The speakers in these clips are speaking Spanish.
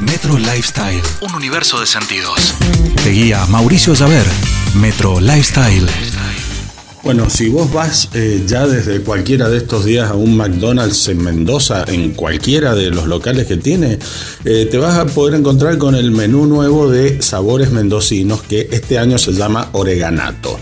Metro Lifestyle, un universo de sentidos. Te guía Mauricio Llaver, Metro Lifestyle. Bueno, si vos vas eh, ya desde cualquiera de estos días a un McDonald's en Mendoza, en cualquiera de los locales que tiene, eh, te vas a poder encontrar con el menú nuevo de sabores mendocinos que este año se llama Oreganato.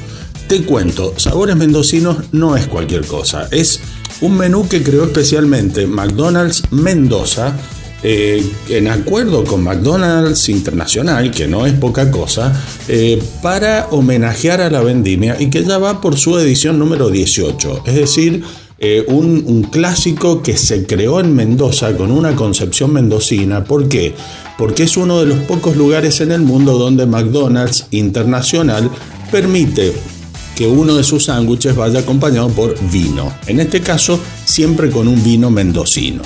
Te cuento, sabores mendocinos no es cualquier cosa, es un menú que creó especialmente McDonald's Mendoza eh, en acuerdo con McDonald's Internacional, que no es poca cosa, eh, para homenajear a la vendimia y que ya va por su edición número 18. Es decir, eh, un, un, clásico que se creó en Mendoza con una concepción mendocina. ¿Por qué? Porque es uno de los pocos lugares en el mundo donde McDonald's Internacional permite que uno de sus sándwiches vaya acompañado por vino. En este caso, siempre con un vino mendocino.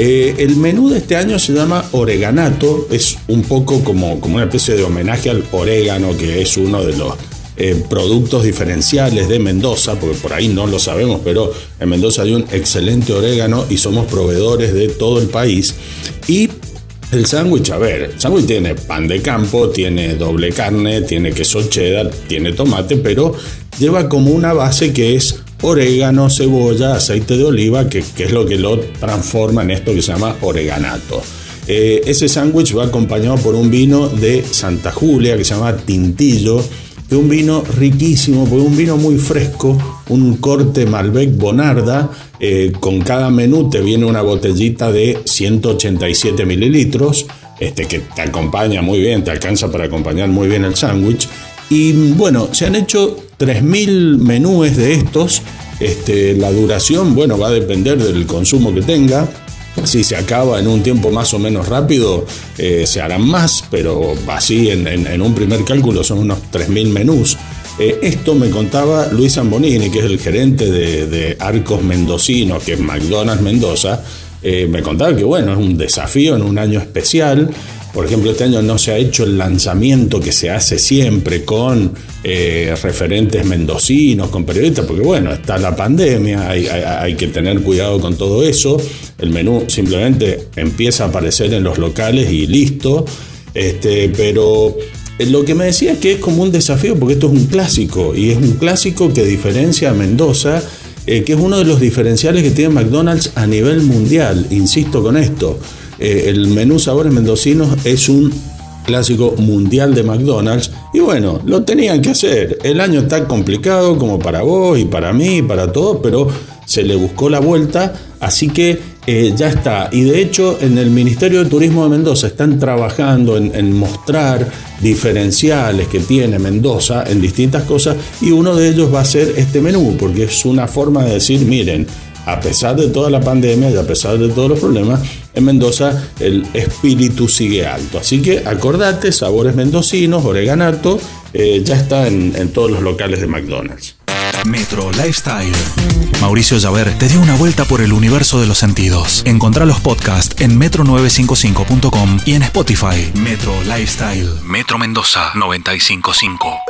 Eh, el menú de este año se llama Oreganato, es un poco como, como una especie de homenaje al orégano, que es uno de los eh, productos diferenciales de Mendoza, porque por ahí no lo sabemos, pero en Mendoza hay un excelente orégano y somos proveedores de todo el país. Y el sándwich, a ver, el sándwich tiene pan de campo, tiene doble carne, tiene queso cheddar, tiene tomate, pero lleva como una base que es orégano, cebolla, aceite de oliva, que, es lo que lo transforma en esto que se llama oreganato. Eh, ese sándwich va acompañado por un vino de Santa Julia que se llama Tintillo, que es un vino riquísimo, porque un vino muy fresco, un corte Malbec Bonarda, eh, con cada menú te viene una botellita de 187 mililitros, este, que te acompaña muy bien, te alcanza para acompañar muy bien el sándwich. Y bueno, se han hecho 3.000 menúes de estos. Este, la duración, bueno, va a depender del consumo que tenga. Si se acaba en un tiempo más o menos rápido, eh, se harán más, pero así en, un primer cálculo son unos 3.000 menús. Eh, esto me contaba Luis Zambonini, que es el gerente de, Arcos Mendocino, que es McDonald's Mendoza. Eh, me contaba que bueno, es un desafío en un año especial. Por ejemplo, este año no se ha hecho el lanzamiento que se hace siempre con eh, referentes mendocinos, con periodistas, porque bueno, está la pandemia, hay, que tener cuidado con todo eso. El menú simplemente empieza a aparecer en los locales y listo. Este, pero eh, lo que me decía es que es como un desafío, porque esto es un clásico, y es un clásico que diferencia a Mendoza, eh, que es uno de los diferenciales que tiene McDonald's a nivel mundial, insisto con esto. Eh, el menú sabores mendocinos es un clásico mundial de McDonald's y bueno, lo tenían que hacer. El año está complicado como para vos y para mí y para todos, pero se le buscó la vuelta, así que eh, ya está. Y de hecho en el Ministerio de Turismo de Mendoza están trabajando en, en, mostrar diferenciales que tiene Mendoza en distintas cosas y uno de ellos va a ser este menú, porque es una forma de decir, miren, a pesar de toda la pandemia y a pesar de todos los problemas, en Mendoza el espíritu sigue alto. Así que acordate, sabores mendocinos, oreganato, eh, ya está en, en todos los locales de McDonald's. Metro Lifestyle. Mauricio Llaver te dio una vuelta por el universo de los sentidos. Encontrá los podcasts en metro955.com y en Spotify. Metro Lifestyle. Metro Mendoza 955.